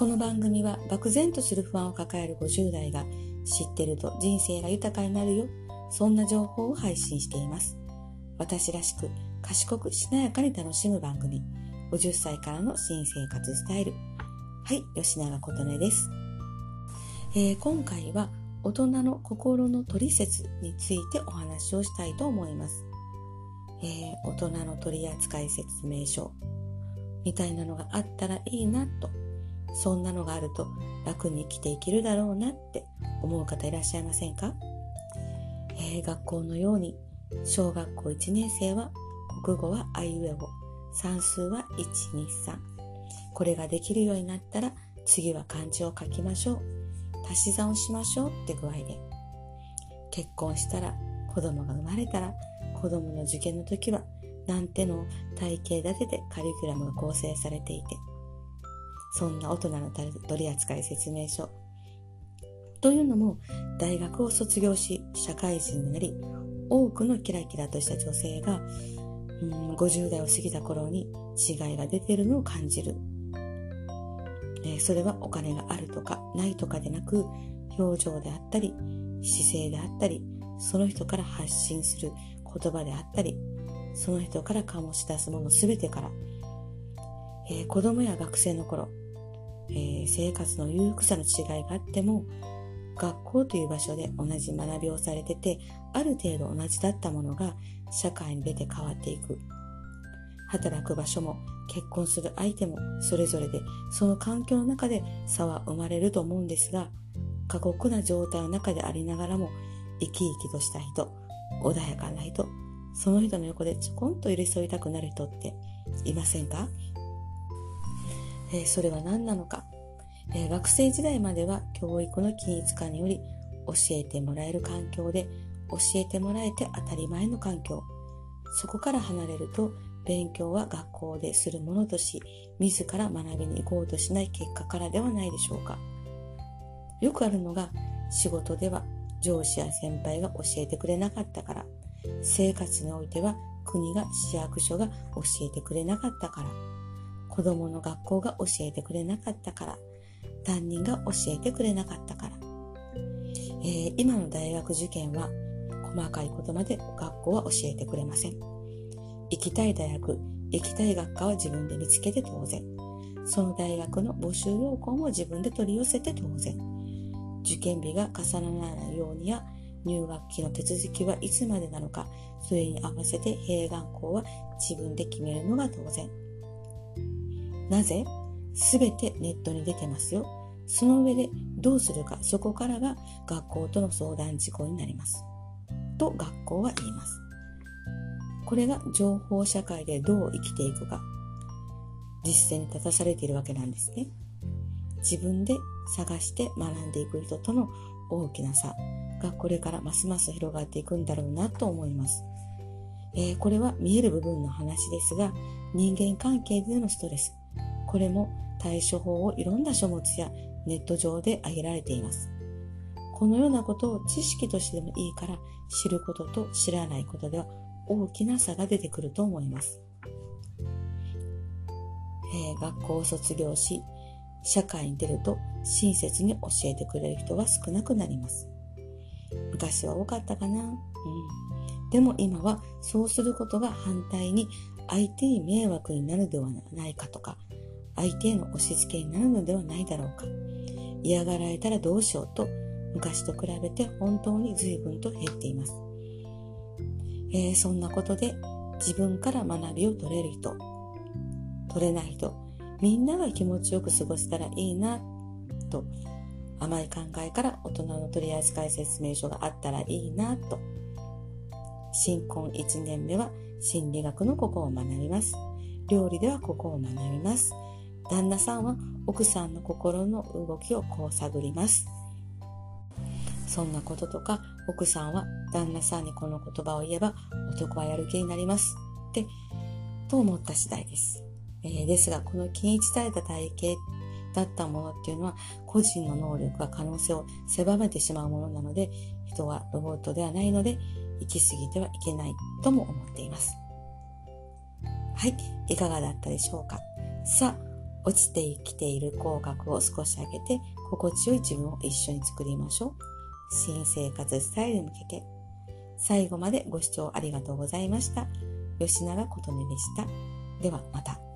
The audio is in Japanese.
この番組は漠然とする不安を抱える50代が知ってると人生が豊かになるよ。そんな情報を配信しています。私らしく賢くしなやかに楽しむ番組。50歳からの新生活スタイル。はい、吉永琴音です。えー、今回は大人の心の取説についてお話をしたいと思います。えー、大人の取扱説明書みたいなのがあったらいいなと、そんなのがあると楽に生きていけるだろうなって思う方いらっしゃいませんか、えー、学校のように小学校1年生は国語はあいうえお、算数は123。これができるようになったら次は漢字を書きましょう。足し算をしましょうって具合で。結婚したら子供が生まれたら子供の受験の時はなんての体系立ててカリキュラムが構成されていて、そんな大人の取扱説明書。というのも、大学を卒業し、社会人になり、多くのキラキラとした女性が、うん、50代を過ぎた頃に違いが出てるのを感じる。え、それはお金があるとかないとかでなく、表情であったり、姿勢であったり、その人から発信する言葉であったり、その人から醸し出すものすべてから、えー、子供や学生の頃、えー、生活の裕福さの違いがあっても、学校という場所で同じ学びをされてて、ある程度同じだったものが社会に出て変わっていく。働く場所も結婚する相手もそれぞれでその環境の中で差は生まれると思うんですが、過酷な状態の中でありながらも生き生きとした人、穏やかな人、その人の横でちょこんと寄り添いたくなる人っていませんか、え、それは何なのか、え、学生時代までは教育の均一化により教えてもらえる環境で教えてもらえて当たり前の環境。そこから離れると勉強は学校でするものとし自ら学びに行こうとしない結果からではないでしょうか。よくあるのが仕事では上司や先輩が教えてくれなかったから。生活においては国が市役所が教えてくれなかったから、子供の学校が教えてくれなかったから、担任が教えてくれなかったから。えー、今の大学受験は細かいことまで学校は教えてくれません。行きたい大学、行きたい学科は自分で見つけて当然。その大学の募集要項も自分で取り寄せて当然。受験日が重ならないようにや入学期の手続きはいつまでなのか、それに合わせて併願校は自分で決めるのが当然。なぜ？すべてネットに出てますよ。その上でどうするか、そこからが学校との相談事項になります。と学校は言います。これが情報社会でどう生きていくか、実践に立たされているわけなんですね。自分で探して学んでいく人との大きな差、がこれからますます広がっていくんだろうなと思います。えー、これは見える部分の話ですが、人間関係でのストレス。これも対処法をいろんな書物やネット上で挙げられています。このようなことを知識としてでもいいから知ることと知らないことでは大きな差が出てくると思います。えー、学校を卒業し、社会に出ると親切に教えてくれる人は少なくなります。昔は多かったかな。うん。でも今はそうすることが反対に相手に迷惑になるではないかとか、相手への押し付けになるのではないだろうか。嫌がられたらどうしようと、昔と比べて本当に随分と減っています。えー、そんなことで自分から学びを取れる人、取れない人、みんなが気持ちよく過ごせたらいいな、と甘い考えから大人の取り扱い説明書があったらいいなと。新婚1年目は心理学のここを学びます。料理ではここを学びます。旦那さんは奥さんの心の動きをこう探ります。そんなこととか、奥さんは旦那さんにこの言葉を言えば男はやる気になります。って、と思った次第です。えー、ですが、この均一された体系だったものっていうのは個人の能力が可能性を狭めてしまうものなので人はロボットではないので行き過ぎてはいけないとも思っています。はい、いかがだったでしょうかさあ、落ちてきている口角を少し上げて心地よい自分を一緒に作りましょう。新生活スタイルに向けて。最後までご視聴ありがとうございました。吉永琴音でした。ではまた。